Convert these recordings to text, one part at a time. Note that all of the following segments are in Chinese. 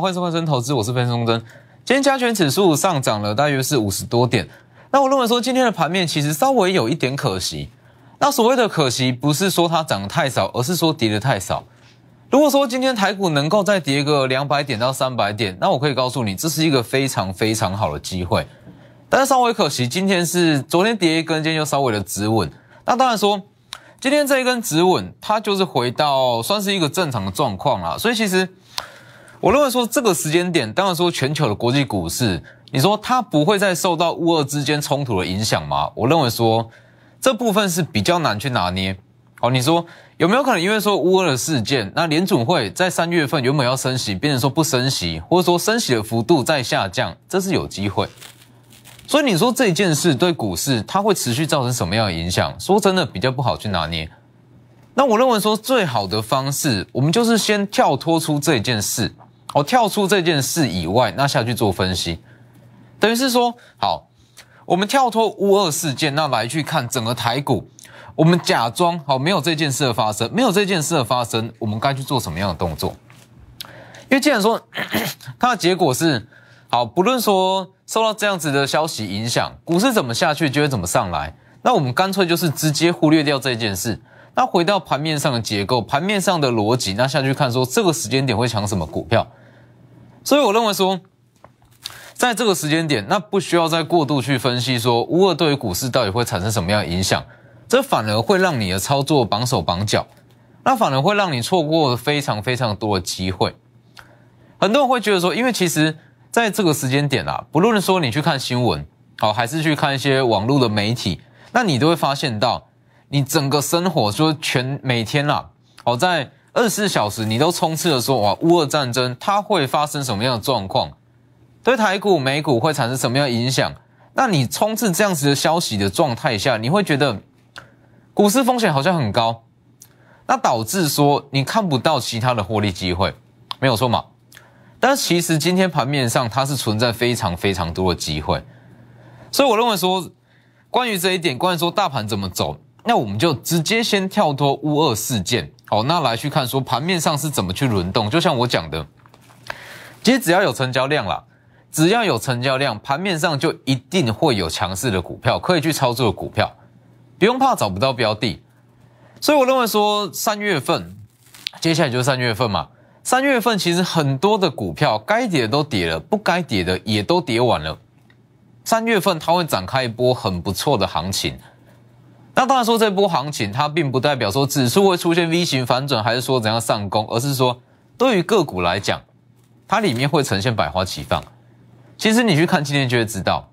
欢迎收看《投资》，我是分松真。今天加权指数上涨了大约是五十多点。那我认为说今天的盘面其实稍微有一点可惜。那所谓的可惜，不是说它涨得太少，而是说跌得太少。如果说今天台股能够再跌个两百点到三百点，那我可以告诉你，这是一个非常非常好的机会。但是稍微可惜，今天是昨天跌一根，今天又稍微的止稳。那当然说，今天这一根止稳，它就是回到算是一个正常的状况啦。所以其实。我认为说这个时间点，当然说全球的国际股市，你说它不会再受到乌俄之间冲突的影响吗？我认为说这部分是比较难去拿捏。哦，你说有没有可能因为说乌俄的事件，那联准会在三月份原本要升息，变成说不升息，或者说升息的幅度在下降，这是有机会。所以你说这件事对股市它会持续造成什么样的影响？说真的比较不好去拿捏。那我认为说最好的方式，我们就是先跳脱出这件事。我跳出这件事以外，那下去做分析，等于是说，好，我们跳脱乌二事件，那来去看整个台股，我们假装好没有这件事的发生，没有这件事的发生，我们该去做什么样的动作？因为既然说 它的结果是好，不论说受到这样子的消息影响，股市怎么下去就会怎么上来，那我们干脆就是直接忽略掉这件事。那回到盘面上的结构，盘面上的逻辑，那下去看说这个时间点会抢什么股票？所以我认为说，在这个时间点，那不需要再过度去分析说乌二对于股市到底会产生什么样的影响，这反而会让你的操作绑手绑脚，那反而会让你错过非常非常多的机会。很多人会觉得说，因为其实在这个时间点啊，不论说你去看新闻，好，还是去看一些网络的媒体，那你都会发现到，你整个生活说全每天啦，好在。二十四小时你都充斥着说哇，乌俄战争它会发生什么样的状况？对台股、美股会产生什么样影响？那你充斥这样子的消息的状态下，你会觉得股市风险好像很高，那导致说你看不到其他的获利机会，没有错嘛？但其实今天盘面上它是存在非常非常多的机会，所以我认为说关于这一点，关于说大盘怎么走，那我们就直接先跳脱乌二事件。好，那来去看说盘面上是怎么去轮动，就像我讲的，其实只要有成交量啦，只要有成交量，盘面上就一定会有强势的股票可以去操作的股票，不用怕找不到标的。所以我认为说三月份，接下来就是三月份嘛，三月份其实很多的股票该跌的都跌了，不该跌的也都跌完了，三月份它会展开一波很不错的行情。那当然说这波行情，它并不代表说指数会出现 V 型反转，还是说怎样上攻，而是说对于个股来讲，它里面会呈现百花齐放。其实你去看今天就会知道，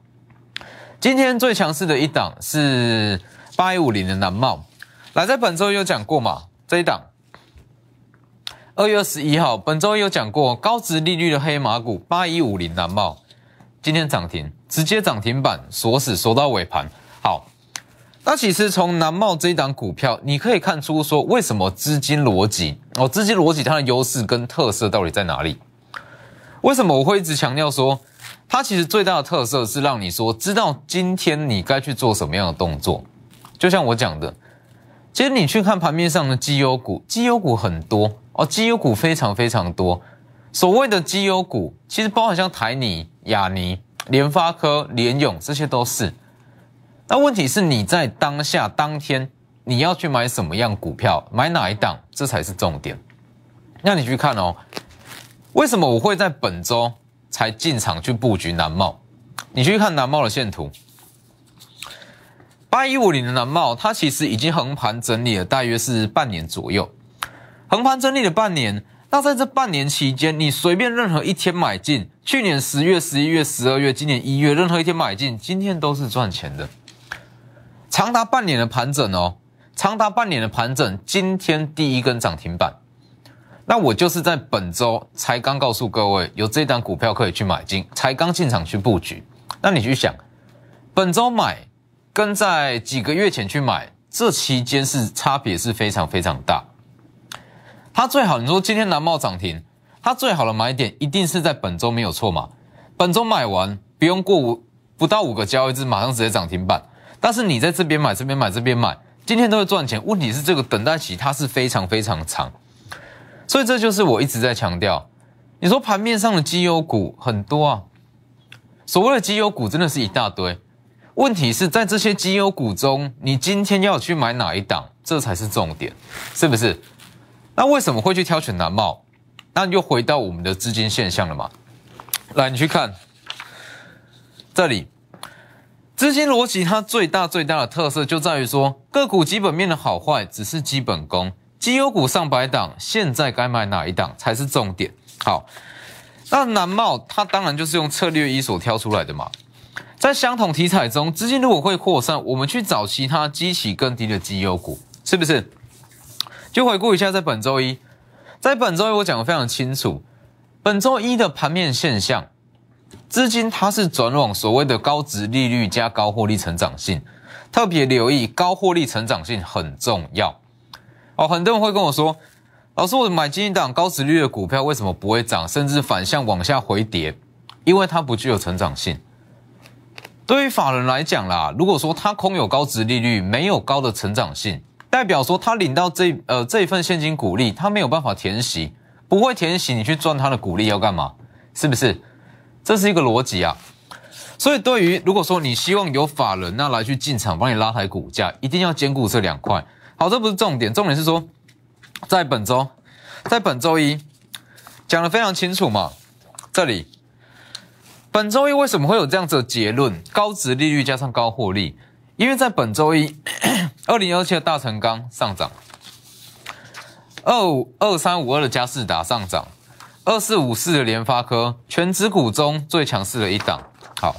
今天最强势的一档是八一五零的南茂。来，在本周有讲过嘛？这一档二月二十一号，本周有讲过高值利率的黑马股八一五零南茂，今天涨停，直接涨停板锁死，锁到尾盘。好。那其实从南茂这一档股票，你可以看出说，为什么资金逻辑哦，资金逻辑它的优势跟特色到底在哪里？为什么我会一直强调说，它其实最大的特色是让你说知道今天你该去做什么样的动作。就像我讲的，其实你去看盘面上的绩优股，绩优股很多哦，绩优股非常非常多。所谓的绩优股，其实包含像台泥、亚泥、联发科、联勇，这些都是。那问题是你在当下当天你要去买什么样股票，买哪一档，这才是重点。那你去看哦，为什么我会在本周才进场去布局南茂？你去看南茂的线图，八一五零的南茂，它其实已经横盘整理了大约是半年左右，横盘整理了半年。那在这半年期间，你随便任何一天买进，去年十月、十一月、十二月，今年一月，任何一天买进，今天都是赚钱的。长达半年的盘整哦，长达半年的盘整，今天第一根涨停板，那我就是在本周才刚告诉各位有这档股票可以去买进，才刚进场去布局。那你去想，本周买跟在几个月前去买，这期间是差别是非常非常大。它最好你说今天南茂涨停，它最好的买点一定是在本周没有错嘛？本周买完不用过五不到五个交易日，马上直接涨停板。但是你在这边买，这边买，这边买，今天都会赚钱。问题是这个等待期它是非常非常长，所以这就是我一直在强调，你说盘面上的绩优股很多啊，所谓的绩优股真的是一大堆。问题是在这些绩优股中，你今天要去买哪一档，这才是重点，是不是？那为什么会去挑选南茂？那又回到我们的资金现象了嘛？来，你去看这里，资金逻辑它最大最大的特色就在于说，个股基本面的好坏只是基本功，绩优股上百档，现在该买哪一档才是重点。好，那南茂它当然就是用策略一所挑出来的嘛。在相同题材中，资金如果会扩散，我们去找其他基期更低的绩优股，是不是？就回顾一下，在本周一，在本周一我讲的非常清楚，本周一的盘面现象，资金它是转往所谓的高值利率加高获利成长性，特别留意高获利成长性很重要。哦，很多人会跟我说，老师，我买金档高值率的股票为什么不会涨，甚至反向往下回跌？因为它不具有成长性。对于法人来讲啦，如果说他空有高值利率，没有高的成长性，代表说他领到这呃这一份现金股利，他没有办法填息，不会填息，你去赚他的股利要干嘛？是不是？这是一个逻辑啊。所以对于如果说你希望有法人那来去进场帮你拉抬股价，一定要兼顾这两块。好，这不是重点，重点是说在本周，在本周一讲的非常清楚嘛，这里。本周一为什么会有这样子的结论？高值利率加上高获利，因为在本周一，二零二七的大成钢上涨，二五二三五二的嘉士达上涨，二四五四的联发科全指股中最强势的一档。好，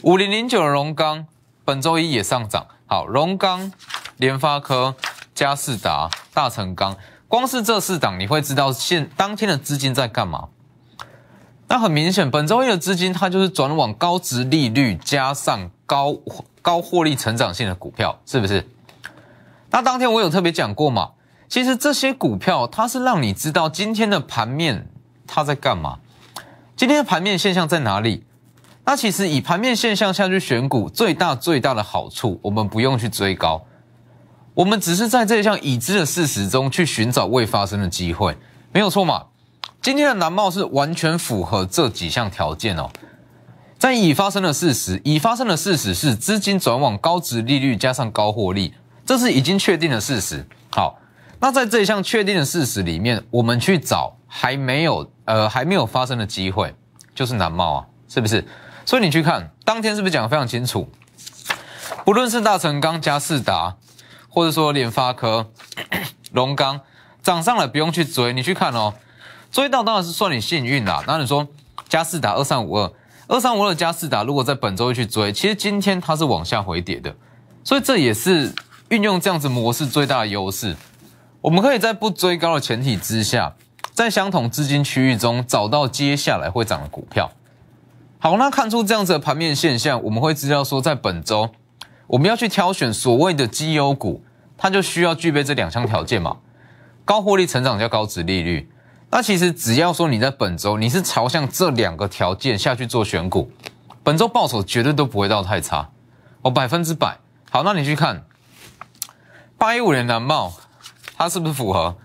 五零零九的荣钢本周一也上涨。好，荣钢、联发科、嘉士达、大成钢，光是这四档，你会知道现当天的资金在干嘛。那很明显，本周一的资金它就是转往高值利率加上高高获利成长性的股票，是不是？那当天我有特别讲过嘛？其实这些股票它是让你知道今天的盘面它在干嘛，今天的盘面现象在哪里。那其实以盘面现象下去选股，最大最大的好处，我们不用去追高，我们只是在这项已知的事实中去寻找未发生的机会，没有错嘛？今天的南茂是完全符合这几项条件哦，在已发生的事实，已发生的事实是资金转往高值利率加上高获利，这是已经确定的事实。好，那在这一项确定的事实里面，我们去找还没有呃还没有发生的机会，就是南茂啊，是不是？所以你去看当天是不是讲的非常清楚？不论是大成钢、嘉士达，或者说联发科、龙钢涨上来不用去追，你去看哦。追到当然是算你幸运啦。那你说加四达二三五二，二三五二加四达，如果在本周去追，其实今天它是往下回跌的，所以这也是运用这样子模式最大的优势。我们可以在不追高的前提之下，在相同资金区域中找到接下来会涨的股票。好，那看出这样子的盘面现象，我们会知道说，在本周我们要去挑选所谓的绩优股，它就需要具备这两项条件嘛：高获利成长加高值利率。那其实只要说你在本周你是朝向这两个条件下去做选股，本周报酬绝对都不会到太差，哦，百分之百。好，那你去看八一五年南茂，它是不是符合？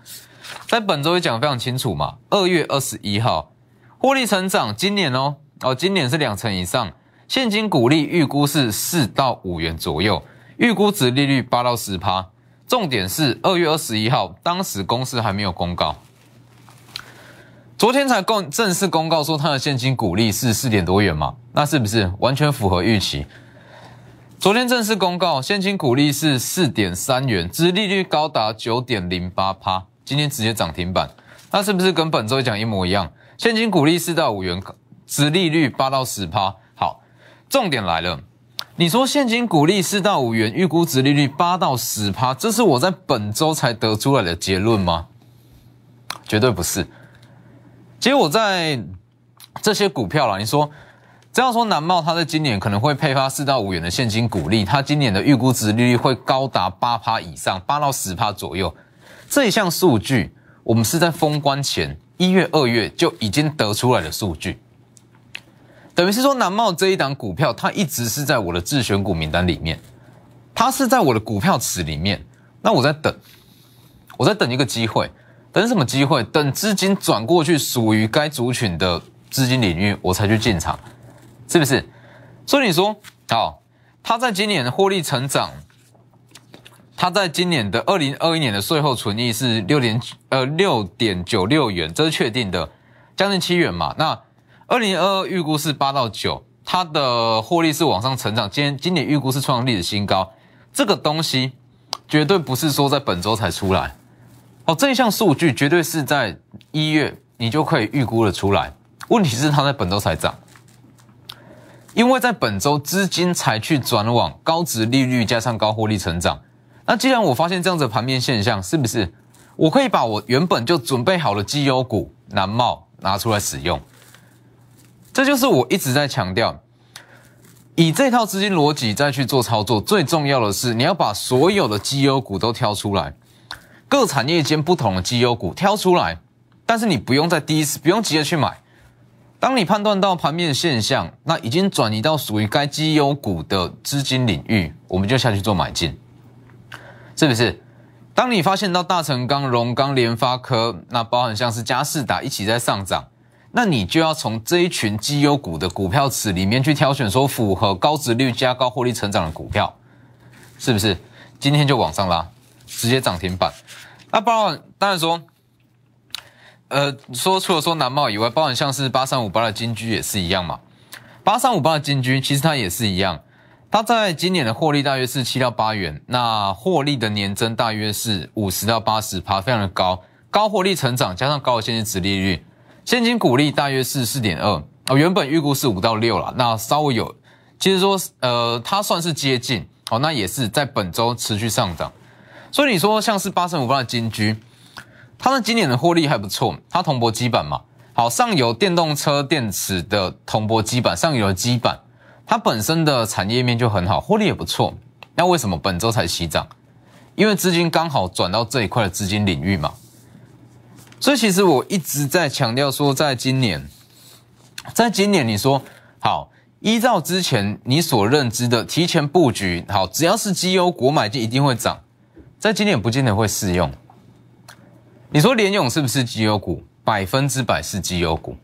在本周也讲的非常清楚嘛。二月二十一号，获利成长，今年哦哦，今年是两成以上，现金股利预估是四到五元左右，预估值利率八到十趴。重点是二月二十一号，当时公司还没有公告。昨天才公正式公告说它的现金股利是四点多元嘛？那是不是完全符合预期？昨天正式公告现金股利是四点三元，殖利率高达九点零八趴，今天直接涨停板，那是不是跟本周讲一模一样？现金股利四到五元，殖利率八到十趴。好，重点来了，你说现金股利四到五元，预估殖利率八到十趴，这是我在本周才得出来的结论吗？绝对不是。其实我在这些股票啦，你说这样说，南茂它在今年可能会配发四到五元的现金股利，它今年的预估值利率会高达八趴以上，八到十趴左右。这一项数据，我们是在封关前一月、二月就已经得出来的数据，等于是说南茂这一档股票，它一直是在我的自选股名单里面，它是在我的股票池里面。那我在等，我在等一个机会。等什么机会？等资金转过去属于该族群的资金领域，我才去进场，是不是？所以你说，好，他在今年获利成长，他在今年的二零二一年的税后存益是六点呃六点九六元，这是确定的，将近七元嘛。那二零二二预估是八到九，它的获利是往上成长，今今年预估是创历史新高，这个东西绝对不是说在本周才出来。哦，这一项数据绝对是在一月你就可以预估的出来。问题是它在本周才涨，因为在本周资金才去转往高值利率加上高获利成长。那既然我发现这样子的盘面现象，是不是我可以把我原本就准备好的绩优股南茂拿出来使用？这就是我一直在强调，以这套资金逻辑再去做操作，最重要的是你要把所有的绩优股都挑出来。各产业间不同的绩优股挑出来，但是你不用在第一次不用急着去买。当你判断到盘面现象，那已经转移到属于该绩优股的资金领域，我们就下去做买进，是不是？当你发现到大成钢、荣钢、联发科，那包含像是嘉士达一起在上涨，那你就要从这一群绩优股的股票池里面去挑选，说符合高值率加高获利成长的股票，是不是？今天就往上拉。直接涨停板，那包含当然说，呃，说除了说南茂以外，包含像是八三五八的金居也是一样嘛。八三五八的金居其实它也是一样，它在今年的获利大约是七到八元，那获利的年增大约是五十到八十趴，非常的高，高获利成长加上高的现金值利率，现金股利大约是四点二，哦，原本预估是五到六了，那稍微有，其实说呃，它算是接近，哦，那也是在本周持续上涨。所以你说像是八成五八的金居，它的今年的获利还不错，它铜箔基板嘛，好上游电动车电池的铜箔基板，上游的基板，它本身的产业面就很好，获利也不错。那为什么本周才起涨？因为资金刚好转到这一块的资金领域嘛。所以其实我一直在强调说，在今年，在今年你说好，依照之前你所认知的提前布局，好，只要是绩优股买进一定会涨。在今年不见得会适用。你说联勇是不是绩优股？百分之百是绩优股。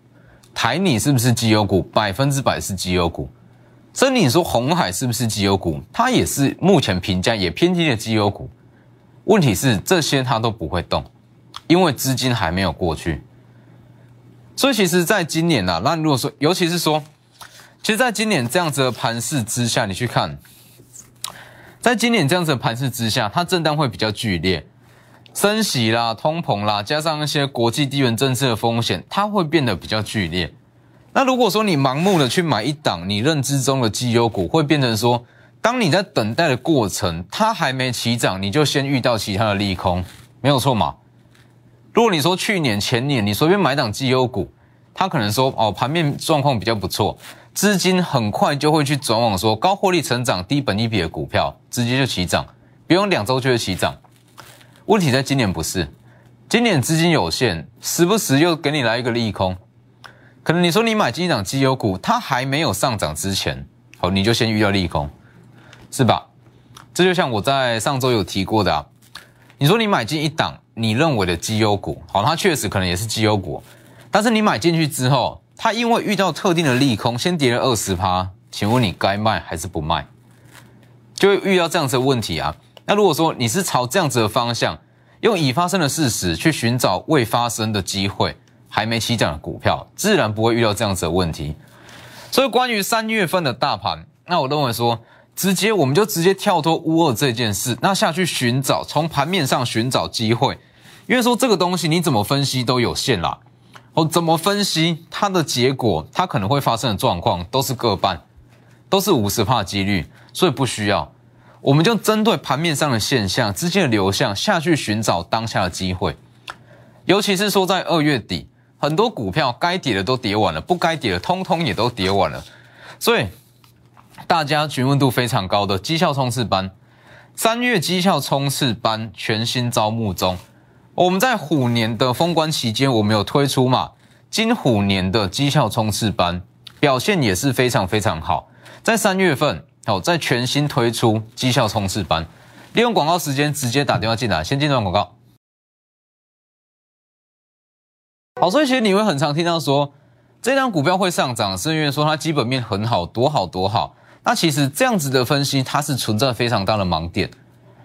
台拟是不是绩优股？百分之百是绩优股。所以你说红海是不是绩优股？它也是目前评价也偏低的绩优股。问题是这些它都不会动，因为资金还没有过去。所以其实，在今年呐，那如果说，尤其是说，其实在今年这样子的盘势之下，你去看。在今年这样子的盘势之下，它震荡会比较剧烈，升息啦、通膨啦，加上一些国际地缘政治的风险，它会变得比较剧烈。那如果说你盲目的去买一档你认知中的绩优股，会变成说，当你在等待的过程，它还没起涨，你就先遇到其他的利空，没有错嘛？如果你说去年、前年你随便买档绩优股，它可能说哦盘面状况比较不错。资金很快就会去转往说高获利成长、低本益比的股票，直接就起涨，不用两周就会起涨。问题在今年不是，今年资金有限，时不时又给你来一个利空。可能你说你买进一档绩优股，它还没有上涨之前，好，你就先遇到利空，是吧？这就像我在上周有提过的啊，你说你买进一档你认为的绩优股，好，它确实可能也是绩优股，但是你买进去之后。它因为遇到特定的利空，先跌了二十趴，请问你该卖还是不卖？就会遇到这样子的问题啊。那如果说你是朝这样子的方向，用已发生的事实去寻找未发生的机会，还没起涨的股票，自然不会遇到这样子的问题。所以关于三月份的大盘，那我认为说，直接我们就直接跳脱乌二这件事，那下去寻找从盘面上寻找机会，因为说这个东西你怎么分析都有限啦。哦，怎么分析它的结果？它可能会发生的状况都是各半，都是五十帕几率，所以不需要。我们就针对盘面上的现象、资金的流向下去寻找当下的机会。尤其是说在二月底，很多股票该跌的都跌完了，不该跌的通通也都跌完了。所以大家询问度非常高的绩效冲刺班，三月绩效冲刺班全新招募中。我们在虎年的封关期间，我们有推出嘛？金虎年的绩效冲刺班表现也是非常非常好。在三月份，好，在全新推出绩效冲刺班，利用广告时间直接打电话进来，先进段广告。好，所以其实你会很常听到说，这张股票会上涨，是因为说它基本面很好，多好多好。那其实这样子的分析，它是存在非常大的盲点。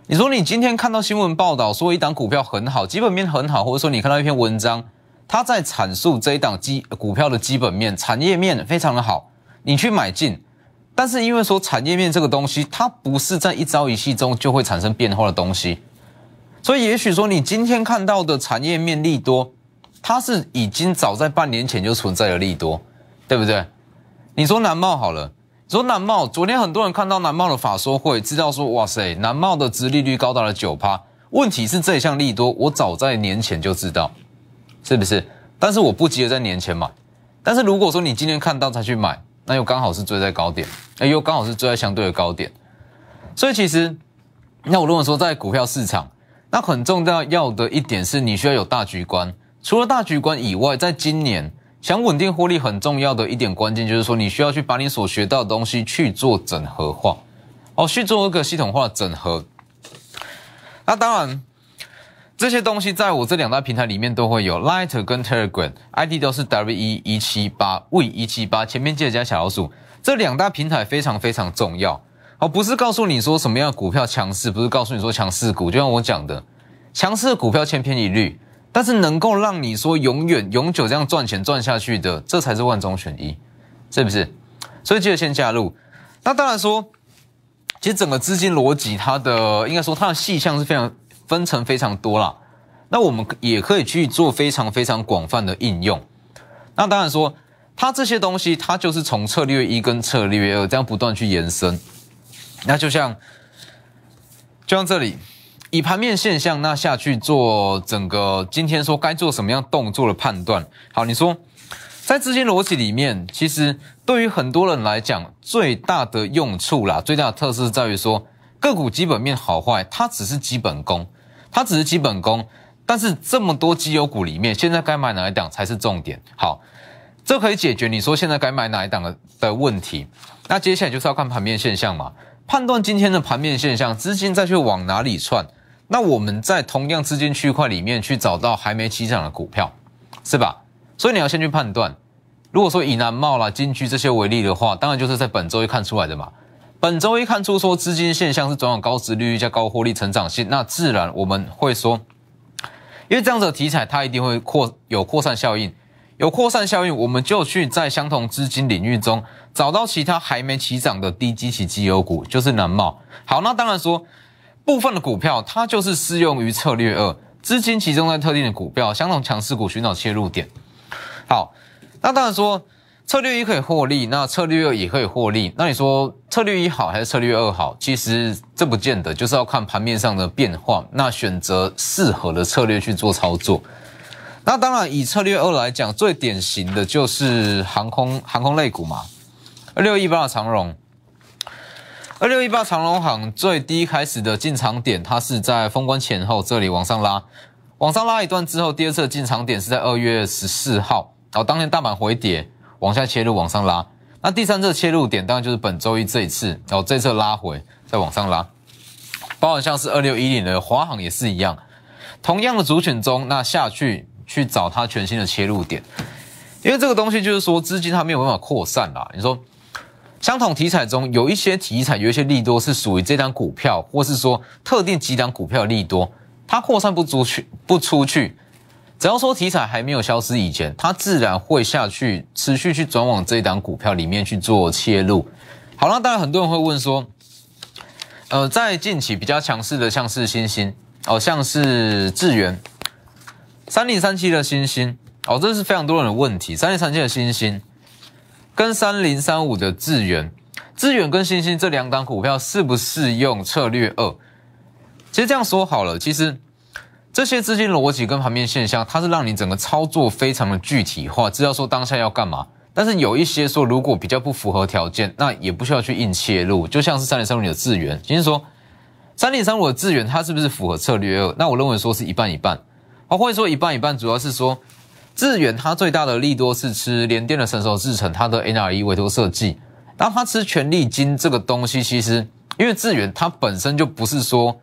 你说你今天看到新闻报道说一档股票很好，基本面很好，或者说你看到一篇文章，它在阐述这一档基股票的基本面、产业面非常的好，你去买进。但是因为说产业面这个东西，它不是在一朝一夕中就会产生变化的东西，所以也许说你今天看到的产业面利多，它是已经早在半年前就存在的利多，对不对？你说南茂好了，说南茂，昨天很多人看到南茂的法说会，知道说哇塞，南茂的殖利率高达了九趴。问题是这一项利多，我早在年前就知道，是不是？但是我不急着在年前买，但是如果说你今天看到才去买。那又刚好是追在高点，哎，又刚好是追在相对的高点，所以其实，那我如果说在股票市场，那很重要要的一点是你需要有大局观。除了大局观以外，在今年想稳定获利很重要的一点关键就是说，你需要去把你所学到的东西去做整合化，哦，去做一个系统化整合。那当然。这些东西在我这两大平台里面都会有，Light 跟 Telegram，ID 都是 W 一一七八 V 一七八，前面记得加小老鼠。这两大平台非常非常重要，哦，不是告诉你说什么样的股票强势，不是告诉你说强势股，就像我讲的，强势的股票千篇一律，但是能够让你说永远永久这样赚钱赚下去的，这才是万中选一，是不是？所以记得先加入。那当然说，其实整个资金逻辑，它的应该说它的细项是非常。分成非常多啦，那我们也可以去做非常非常广泛的应用。那当然说，它这些东西，它就是从策略一跟策略二这样不断去延伸。那就像，就像这里，以盘面现象那下去做整个今天说该做什么样动作的判断。好，你说在资金逻辑里面，其实对于很多人来讲，最大的用处啦，最大的特色在于说个股基本面好坏，它只是基本功。它只是基本功，但是这么多绩优股里面，现在该买哪一档才是重点？好，这可以解决你说现在该买哪一档的的问题。那接下来就是要看盘面现象嘛，判断今天的盘面现象，资金再去往哪里窜。那我们在同样资金区块里面去找到还没起涨的股票，是吧？所以你要先去判断。如果说以南茂啦、金居这些为例的话，当然就是在本周一看出来的嘛。本周一看出说资金现象是转往高值率加高获利成长性，那自然我们会说，因为这样子的题材它一定会扩有扩散效应，有扩散效应，我们就去在相同资金领域中找到其他还没起涨的低基期绩优股，就是南茂。好，那当然说部分的股票它就是适用于策略二，资金集中在特定的股票，相同强势股寻找切入点。好，那当然说。策略一可以获利，那策略二也可以获利。那你说策略一好还是策略二好？其实这不见得，就是要看盘面上的变化，那选择适合的策略去做操作。那当然，以策略二来讲，最典型的就是航空航空类股嘛。六一八长荣，二六一八长隆行最低开始的进场点，它是在封关前后这里往上拉，往上拉一段之后，第二次进场点是在二月十四号，然后当天大盘回跌。往下切入，往上拉。那第三次切入点当然就是本周一这一次，然后这次拉回再往上拉。包含像是二六一零的华航也是一样，同样的族群中，那下去去找它全新的切入点。因为这个东西就是说资金它没有办法扩散啦。你说相同题材中有一些题材有一些利多是属于这张股票，或是说特定几档股票利多，它扩散不出去，不出去。只要说题材还没有消失以前，它自然会下去，持续去转往这一档股票里面去做切入。好了，当然很多人会问说，呃，在近期比较强势的，像是新星哦，像是智源，三零三七的新星哦，这是非常多人的问题。三零三七的新星跟三零三五的智源，智源跟星星这两档股票适不适用策略二？其实这样说好了，其实。这些资金逻辑跟盘面现象，它是让你整个操作非常的具体化，知道说当下要干嘛。但是有一些说，如果比较不符合条件，那也不需要去硬切入。就像是三零三五的资源，其实说三零三五的资源，它是不是符合策略二？那我认为说是一半一半。或者说一半一半，主要是说致远它最大的利多是吃联电的成熟制程，它的 NRE 委托设计。然后它吃权利金这个东西，其实因为致远它本身就不是说。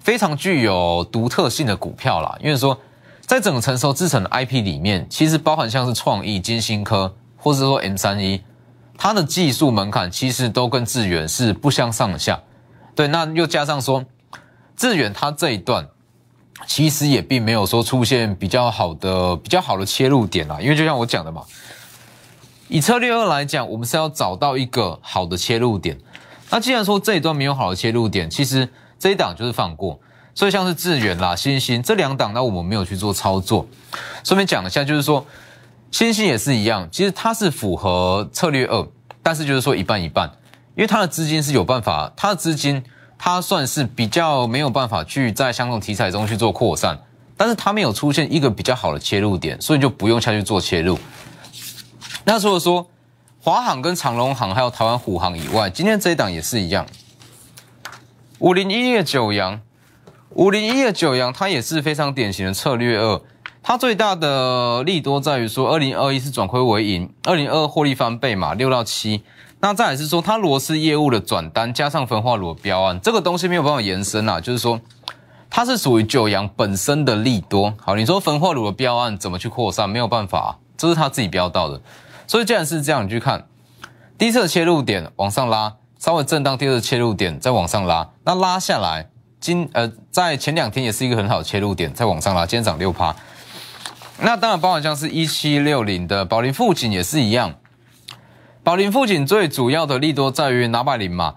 非常具有独特性的股票啦，因为说在整个成熟制成的 IP 里面，其实包含像是创意、金星科，或者说 M 三一，它的技术门槛其实都跟致远是不相上下。对，那又加上说，致远它这一段其实也并没有说出现比较好的、比较好的切入点啦，因为就像我讲的嘛，以策略二来讲，我们是要找到一个好的切入点。那既然说这一段没有好的切入点，其实这一档就是放过。所以像是智远啦、新星这两档，那我们没有去做操作。顺便讲一下，就是说新星也是一样，其实它是符合策略二，但是就是说一半一半，因为它的资金是有办法，它的资金它算是比较没有办法去在相同题材中去做扩散，但是它没有出现一个比较好的切入点，所以就不用下去做切入。那除了说华航跟长龙航还有台湾虎航以外，今天这一档也是一样，五零一的九阳。五零一的九阳，它也是非常典型的策略二。它最大的利多在于说，二零二一是转亏为盈，二零二获利翻倍嘛，六到七。那再来是说，它螺丝业务的转单加上焚化炉标案，这个东西没有办法延伸啊，就是说它是属于九阳本身的利多。好，你说焚化炉的标案怎么去扩散？没有办法，这是他自己标到的。所以既然是这样，你去看第一次切入点往上拉，稍微震荡；第二次切入点再往上拉，那拉下来。今呃，在前两天也是一个很好的切入点，再往上拉，今天涨六趴。那当然，包含像是一七六零的宝林富锦也是一样。宝林富锦最主要的利多在于拿百林嘛，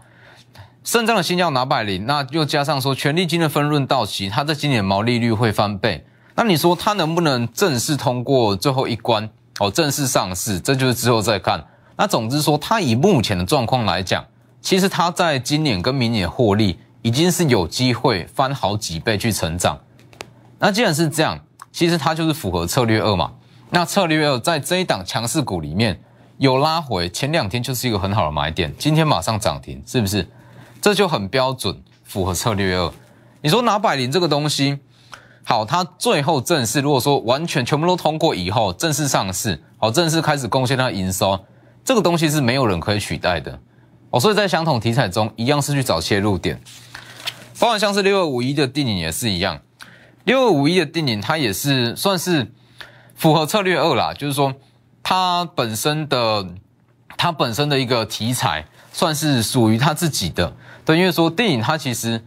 肾脏的新药拿百林，那又加上说权利金的分润到期，它在今年毛利率会翻倍。那你说它能不能正式通过最后一关哦，正式上市？这就是之后再看。那总之说，它以目前的状况来讲，其实它在今年跟明年获利。已经是有机会翻好几倍去成长，那既然是这样，其实它就是符合策略二嘛。那策略二在这一档强势股里面有拉回，前两天就是一个很好的买点，今天马上涨停，是不是？这就很标准，符合策略二。你说拿百灵这个东西，好，它最后正式如果说完全全部都通过以后，正式上市，好，正式开始贡献它营收，这个东西是没有人可以取代的。哦，所以在相同题材中，一样是去找切入点。包含像是六二五一的定影也是一样，六二五一的定影它也是算是符合策略二啦，就是说它本身的它本身的一个题材算是属于它自己的，对，因为说电影它其实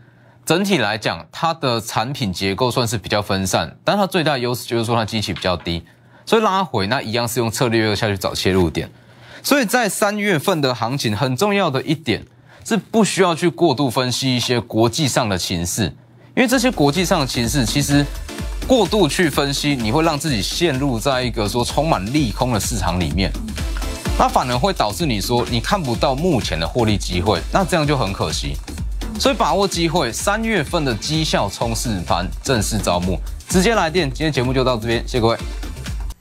整体来讲它的产品结构算是比较分散，但它最大的优势就是说它机器比较低，所以拉回那一样是用策略二下去找切入点，所以在三月份的行情很重要的一点。是不需要去过度分析一些国际上的情势，因为这些国际上的情势其实过度去分析，你会让自己陷入在一个说充满利空的市场里面，那反而会导致你说你看不到目前的获利机会，那这样就很可惜。所以把握机会，三月份的绩效冲刺盘正式招募，直接来电。今天节目就到这边，谢谢各位。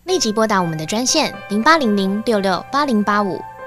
立即拨打我们的专线零八零零六六八零八五。